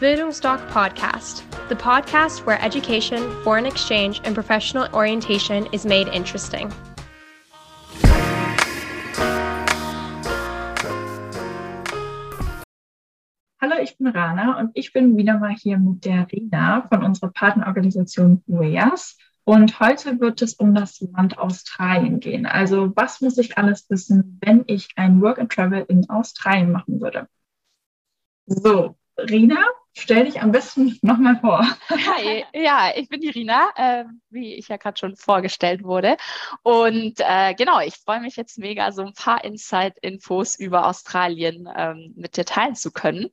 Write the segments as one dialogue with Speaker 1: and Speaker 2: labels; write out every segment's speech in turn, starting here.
Speaker 1: Bildungsdoc Podcast, the podcast where education, foreign exchange, and professional orientation is made interesting.
Speaker 2: Hallo, ich bin Rana und ich bin wieder mal hier mit der Rina von unserer Partnerorganisation UEAS. Und heute wird es um das Land Australien gehen. Also was muss ich alles wissen, wenn ich ein Work and Travel in Australien machen würde? So, Rina, stell dich am besten nochmal vor.
Speaker 3: Hi, ja, ich bin die Rina, äh, wie ich ja gerade schon vorgestellt wurde. Und äh, genau, ich freue mich jetzt mega, so ein paar Insight-Infos über Australien ähm, mit dir teilen zu können,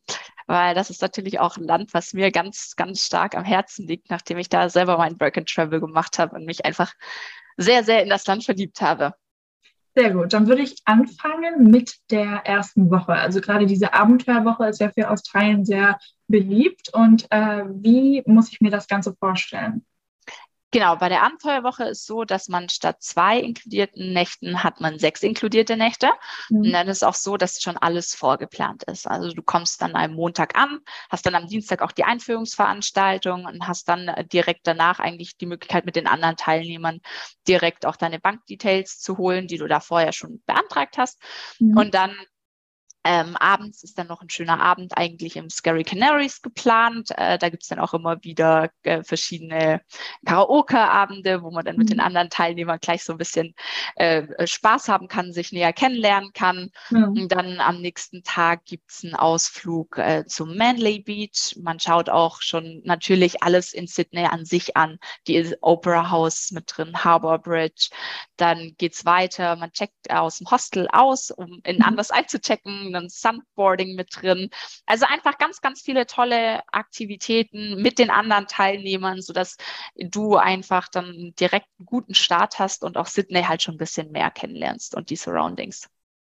Speaker 3: weil das ist natürlich auch ein Land, was mir ganz, ganz stark am Herzen liegt, nachdem ich da selber mein Work and Travel gemacht habe und mich einfach sehr, sehr in das Land verliebt habe.
Speaker 2: Sehr gut. Dann würde ich anfangen mit der ersten Woche. Also gerade diese Abenteuerwoche ist ja für Australien sehr beliebt. Und äh, wie muss ich mir das Ganze vorstellen?
Speaker 3: Genau, bei der Abenteuerwoche ist so, dass man statt zwei inkludierten Nächten hat man sechs inkludierte Nächte. Mhm. Und dann ist auch so, dass schon alles vorgeplant ist. Also du kommst dann am Montag an, hast dann am Dienstag auch die Einführungsveranstaltung und hast dann äh, direkt danach eigentlich die Möglichkeit mit den anderen Teilnehmern direkt auch deine Bankdetails zu holen, die du da vorher schon beantragt hast. Mhm. Und dann ähm, abends ist dann noch ein schöner Abend eigentlich im Scary Canaries geplant. Äh, da gibt's dann auch immer wieder äh, verschiedene Karaoke-Abende, wo man dann mit den mhm. anderen Teilnehmern gleich so ein bisschen äh, Spaß haben kann, sich näher kennenlernen kann. Ja. Und dann am nächsten Tag gibt's einen Ausflug äh, zum Manly Beach. Man schaut auch schon natürlich alles in Sydney an sich an. Die Opera House mit drin, Harbour Bridge. Dann geht's weiter. Man checkt aus dem Hostel aus, um in mhm. anders einzuchecken ein Sandboarding mit drin. Also einfach ganz, ganz viele tolle Aktivitäten mit den anderen Teilnehmern, sodass du einfach dann direkt einen guten Start hast und auch Sydney halt schon ein bisschen mehr kennenlernst und die Surroundings.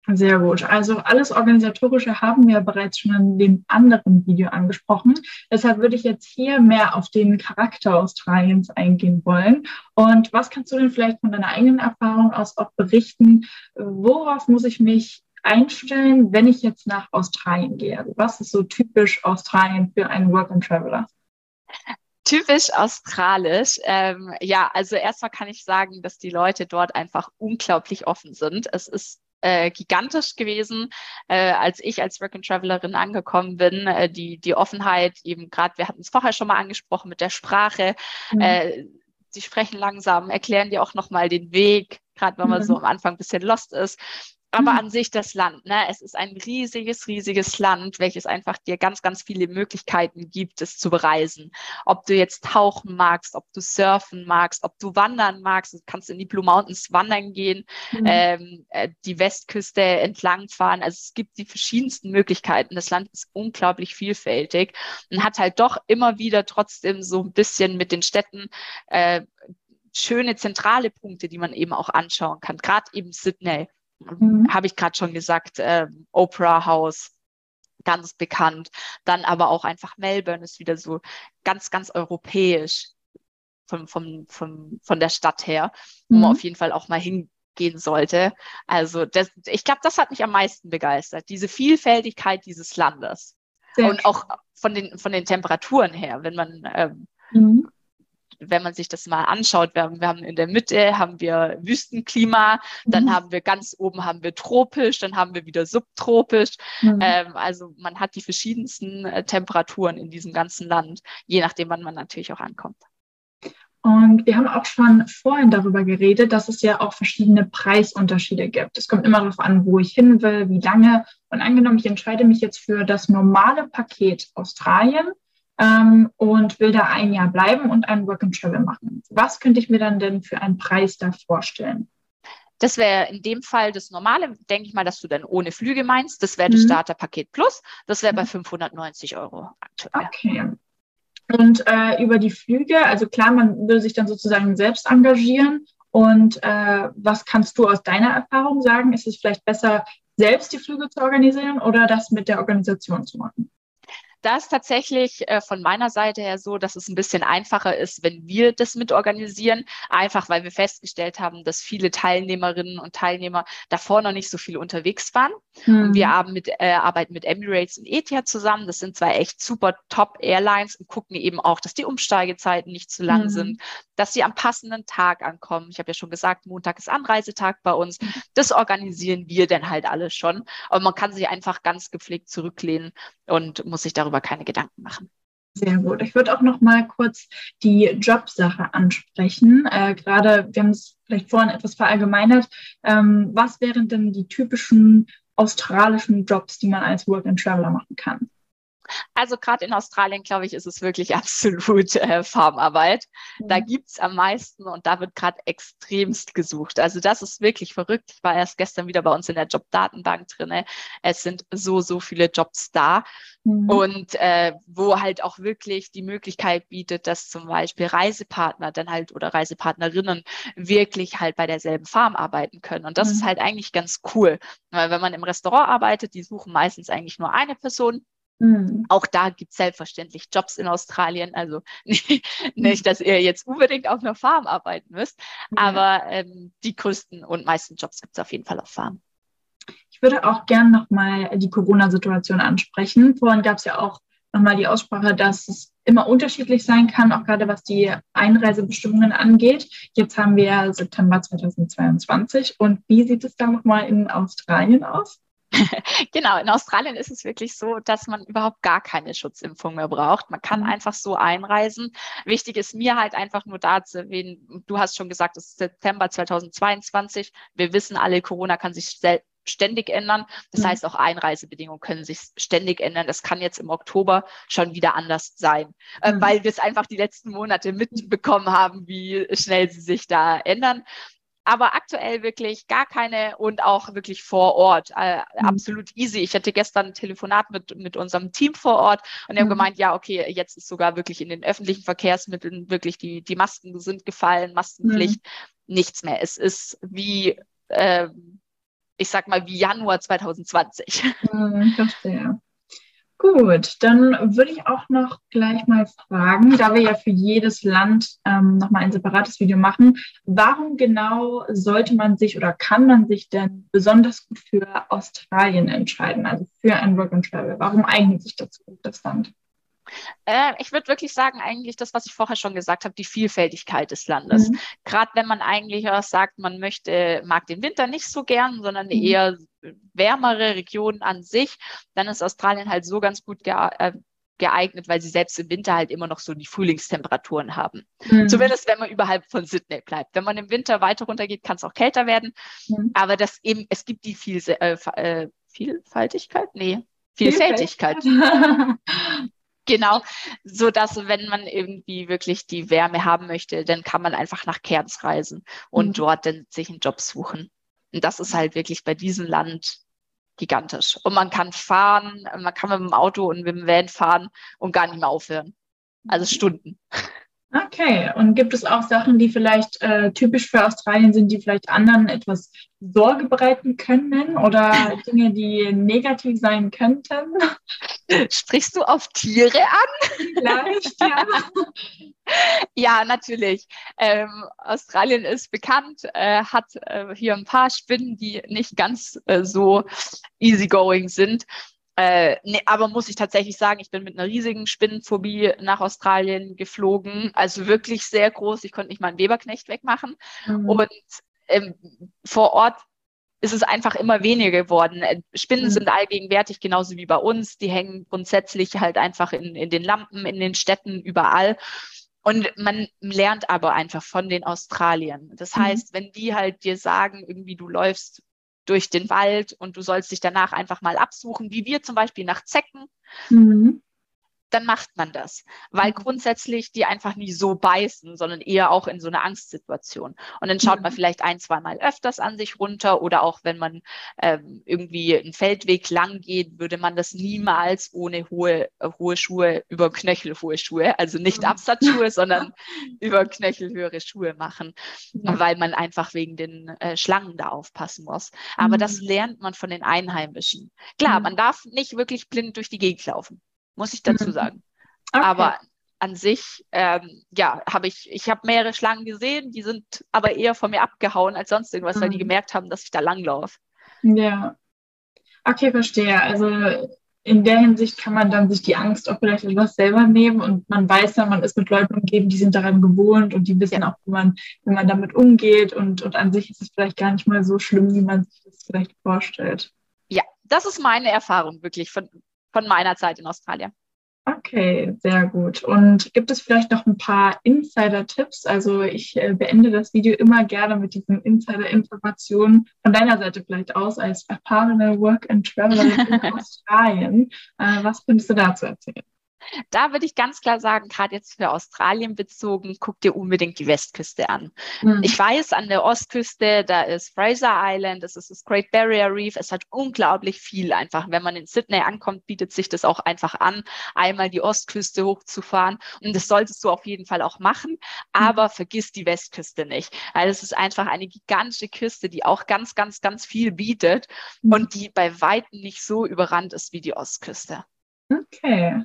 Speaker 2: Sehr gut. Also alles Organisatorische haben wir bereits schon in dem anderen Video angesprochen. Deshalb würde ich jetzt hier mehr auf den Charakter Australiens eingehen wollen. Und was kannst du denn vielleicht von deiner eigenen Erfahrung aus auch berichten? Worauf muss ich mich einstellen, wenn ich jetzt nach Australien gehe? Also was ist so typisch Australien für einen Work and Traveler?
Speaker 3: Typisch australisch. Ähm, ja, also erstmal kann ich sagen, dass die Leute dort einfach unglaublich offen sind. Es ist äh, gigantisch gewesen, äh, als ich als Work and Travelerin angekommen bin. Äh, die, die Offenheit, eben gerade, wir hatten es vorher schon mal angesprochen mit der Sprache. Mhm. Äh, sie sprechen langsam, erklären dir auch nochmal den Weg, gerade wenn man mhm. so am Anfang ein bisschen lost ist aber mhm. an sich das Land. Ne? Es ist ein riesiges, riesiges Land, welches einfach dir ganz, ganz viele Möglichkeiten gibt, es zu bereisen. Ob du jetzt tauchen magst, ob du surfen magst, ob du wandern magst, du kannst in die Blue Mountains wandern gehen, mhm. ähm, äh, die Westküste entlangfahren. Also es gibt die verschiedensten Möglichkeiten. Das Land ist unglaublich vielfältig und hat halt doch immer wieder trotzdem so ein bisschen mit den Städten äh, schöne zentrale Punkte, die man eben auch anschauen kann. Gerade eben Sydney mhm. habe ich gerade schon gesagt, äh, Opera House, ganz bekannt. Dann aber auch einfach Melbourne ist wieder so ganz, ganz europäisch von, von, von, von der Stadt her, wo mhm. man auf jeden Fall auch mal hingehen sollte. Also das, ich glaube, das hat mich am meisten begeistert, diese Vielfältigkeit dieses Landes. Sehr und auch von den, von den Temperaturen her, wenn man ähm, mhm wenn man sich das mal anschaut, wir haben, wir haben in der Mitte haben wir Wüstenklima, dann mhm. haben wir ganz oben haben wir tropisch, dann haben wir wieder subtropisch. Mhm. Ähm, also man hat die verschiedensten äh, Temperaturen in diesem ganzen Land, je nachdem, wann man natürlich auch ankommt.
Speaker 2: Und wir haben auch schon vorhin darüber geredet, dass es ja auch verschiedene Preisunterschiede gibt. Es kommt immer darauf an, wo ich hin will, wie lange. Und angenommen, ich entscheide mich jetzt für das normale Paket Australien, ähm, und will da ein Jahr bleiben und einen Work and Travel machen. Was könnte ich mir dann denn für einen Preis da vorstellen?
Speaker 3: Das wäre in dem Fall das Normale, denke ich mal, dass du dann ohne Flüge meinst. Das wäre das mhm. Starterpaket Plus. Das wäre bei 590 mhm. Euro
Speaker 2: aktuell. Okay. Und äh, über die Flüge, also klar, man würde sich dann sozusagen selbst engagieren. Und äh, was kannst du aus deiner Erfahrung sagen? Ist es vielleicht besser, selbst die Flüge zu organisieren oder das mit der Organisation zu machen?
Speaker 3: Da ist tatsächlich äh, von meiner Seite her so, dass es ein bisschen einfacher ist, wenn wir das mitorganisieren. Einfach weil wir festgestellt haben, dass viele Teilnehmerinnen und Teilnehmer davor noch nicht so viel unterwegs waren. Mhm. Und wir arbeiten mit, äh, arbeiten mit Emirates und Etihad zusammen. Das sind zwei echt super Top-Airlines und gucken eben auch, dass die Umsteigezeiten nicht zu lang mhm. sind, dass sie am passenden Tag ankommen. Ich habe ja schon gesagt, Montag ist Anreisetag bei uns. Mhm. Das organisieren wir dann halt alles schon. Aber man kann sich einfach ganz gepflegt zurücklehnen und muss sich darüber keine Gedanken machen.
Speaker 2: Sehr gut. Ich würde auch noch mal kurz die Jobsache ansprechen. Äh, Gerade, wir haben es vielleicht vorhin etwas verallgemeinert. Ähm, was wären denn die typischen australischen Jobs, die man als Work and Traveler machen kann?
Speaker 3: Also gerade in Australien, glaube ich, ist es wirklich absolut äh, Farmarbeit. Mhm. Da gibt's am meisten und da wird gerade extremst gesucht. Also das ist wirklich verrückt. Ich war erst gestern wieder bei uns in der Jobdatenbank drinne. Es sind so, so viele Jobs da. Mhm. Und äh, wo halt auch wirklich die Möglichkeit bietet, dass zum Beispiel Reisepartner dann halt oder Reisepartnerinnen wirklich halt bei derselben Farm arbeiten können. Und das mhm. ist halt eigentlich ganz cool. Weil wenn man im Restaurant arbeitet, die suchen meistens eigentlich nur eine Person Mhm. Auch da gibt es selbstverständlich Jobs in Australien. Also nicht, dass ihr jetzt unbedingt auf einer Farm arbeiten müsst, mhm. aber ähm, die größten und meisten Jobs gibt es auf jeden Fall auf Farm.
Speaker 2: Ich würde auch gerne nochmal die Corona-Situation ansprechen. Vorhin gab es ja auch nochmal die Aussprache, dass es immer unterschiedlich sein kann, auch gerade was die Einreisebestimmungen angeht. Jetzt haben wir September 2022 und wie sieht es da nochmal in Australien aus?
Speaker 3: genau, in Australien ist es wirklich so, dass man überhaupt gar keine Schutzimpfung mehr braucht. Man kann mhm. einfach so einreisen. Wichtig ist mir halt einfach nur da zu erwähnen, du hast schon gesagt, es ist September 2022. Wir wissen alle, Corona kann sich ständig ändern. Das mhm. heißt, auch Einreisebedingungen können sich ständig ändern. Das kann jetzt im Oktober schon wieder anders sein, äh, mhm. weil wir es einfach die letzten Monate mitbekommen haben, wie schnell sie sich da ändern aber aktuell wirklich gar keine und auch wirklich vor Ort. Äh, mhm. Absolut easy. Ich hatte gestern ein Telefonat mit, mit unserem Team vor Ort und die mhm. haben gemeint, ja, okay, jetzt ist sogar wirklich in den öffentlichen Verkehrsmitteln wirklich die, die Masken sind gefallen, Maskenpflicht, mhm. nichts mehr. Es ist wie, äh, ich sag mal, wie Januar 2020.
Speaker 2: Mhm, verstehe. Gut, dann würde ich auch noch gleich mal fragen, da wir ja für jedes Land ähm, nochmal ein separates Video machen, warum genau sollte man sich oder kann man sich denn besonders gut für Australien entscheiden, also für ein Work and Travel? Warum eignet sich dazu das Land?
Speaker 3: Äh, ich würde wirklich sagen, eigentlich das, was ich vorher schon gesagt habe, die Vielfältigkeit des Landes. Mhm. Gerade wenn man eigentlich auch sagt, man möchte, mag den Winter nicht so gern, sondern mhm. eher wärmere Regionen an sich, dann ist Australien halt so ganz gut äh, geeignet, weil sie selbst im Winter halt immer noch so die Frühlingstemperaturen haben. Mhm. Zumindest wenn man überhalb von Sydney bleibt. Wenn man im Winter weiter runtergeht, kann es auch kälter werden. Mhm. Aber das eben, es gibt die Viel, äh, äh, Vielfaltigkeit? Nee, Vielfältigkeit. Genau, so dass wenn man irgendwie wirklich die Wärme haben möchte, dann kann man einfach nach Cairns reisen und mhm. dort dann sich einen Job suchen. Und das ist halt wirklich bei diesem Land gigantisch. Und man kann fahren, man kann mit dem Auto und mit dem Van fahren und gar nicht mehr aufhören. Also mhm. Stunden.
Speaker 2: Okay, und gibt es auch Sachen, die vielleicht äh, typisch für Australien sind, die vielleicht anderen etwas Sorge bereiten können oder Dinge, die negativ sein könnten?
Speaker 3: Sprichst du auf Tiere an?
Speaker 2: Vielleicht, ja.
Speaker 3: ja, natürlich. Ähm, Australien ist bekannt, äh, hat äh, hier ein paar Spinnen, die nicht ganz äh, so easygoing sind. Äh, nee, aber muss ich tatsächlich sagen, ich bin mit einer riesigen Spinnenphobie nach Australien geflogen. Also wirklich sehr groß. Ich konnte nicht mal einen Weberknecht wegmachen. Mhm. Und ähm, vor Ort ist es einfach immer weniger geworden. Äh, Spinnen mhm. sind allgegenwärtig, genauso wie bei uns. Die hängen grundsätzlich halt einfach in, in den Lampen, in den Städten, überall. Und man lernt aber einfach von den Australiern. Das mhm. heißt, wenn die halt dir sagen, irgendwie du läufst durch den Wald und du sollst dich danach einfach mal absuchen, wie wir zum Beispiel nach Zecken. Mhm dann macht man das, weil mhm. grundsätzlich die einfach nie so beißen, sondern eher auch in so einer Angstsituation. Und dann schaut man mhm. vielleicht ein, zwei Mal öfters an sich runter oder auch wenn man ähm, irgendwie einen Feldweg lang geht, würde man das niemals ohne hohe, äh, hohe Schuhe über knöchelhohe Schuhe, also nicht mhm. Absatzschuhe, sondern über knöchelhöhere Schuhe machen, ja. weil man einfach wegen den äh, Schlangen da aufpassen muss. Aber mhm. das lernt man von den Einheimischen. Klar, mhm. man darf nicht wirklich blind durch die Gegend laufen. Muss ich dazu mhm. sagen. Okay. Aber an sich, ähm, ja, habe ich, ich habe mehrere Schlangen gesehen, die sind aber eher von mir abgehauen als sonst irgendwas, mhm. weil die mhm. gemerkt haben, dass ich da langlaufe.
Speaker 2: Ja. Okay, verstehe. Also in der Hinsicht kann man dann sich die Angst auch vielleicht etwas selber nehmen und man weiß dann, man ist mit Leuten umgeben, die sind daran gewohnt und die wissen ja. auch, wie man, wie man damit umgeht und, und an sich ist es vielleicht gar nicht mal so schlimm, wie man sich das vielleicht vorstellt.
Speaker 3: Ja, das ist meine Erfahrung wirklich von, von meiner Zeit in Australien.
Speaker 2: Okay, sehr gut. Und gibt es vielleicht noch ein paar Insider-Tipps? Also ich äh, beende das Video immer gerne mit diesen Insider-Informationen von deiner Seite vielleicht aus als erfahrene Work-and-Traveler in Australien. Äh, was könntest du dazu erzählen?
Speaker 3: Da würde ich ganz klar sagen, gerade jetzt für Australien bezogen, guck dir unbedingt die Westküste an. Mhm. Ich weiß, an der Ostküste, da ist Fraser Island, das ist das Great Barrier Reef. Es hat unglaublich viel einfach. Wenn man in Sydney ankommt, bietet sich das auch einfach an, einmal die Ostküste hochzufahren. Und das solltest du auf jeden Fall auch machen. Aber mhm. vergiss die Westküste nicht. Weil es ist einfach eine gigantische Küste, die auch ganz, ganz, ganz viel bietet mhm. und die bei weitem nicht so überrannt ist wie die Ostküste.
Speaker 2: Okay.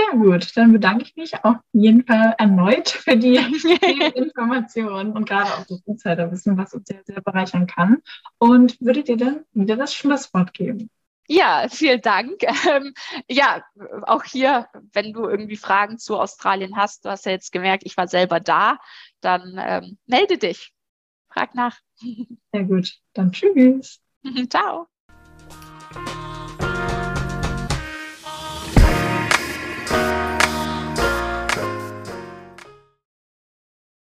Speaker 2: Sehr gut, dann bedanke ich mich auf jeden Fall erneut für die Informationen und gerade auch das Insiderwissen, was uns sehr, sehr bereichern kann. Und würde dir dann wieder das Schlusswort geben.
Speaker 3: Ja, vielen Dank. Ähm, ja, auch hier, wenn du irgendwie Fragen zu Australien hast, du hast ja jetzt gemerkt, ich war selber da, dann ähm, melde dich. Frag nach.
Speaker 2: Sehr gut. Dann tschüss.
Speaker 3: Ciao.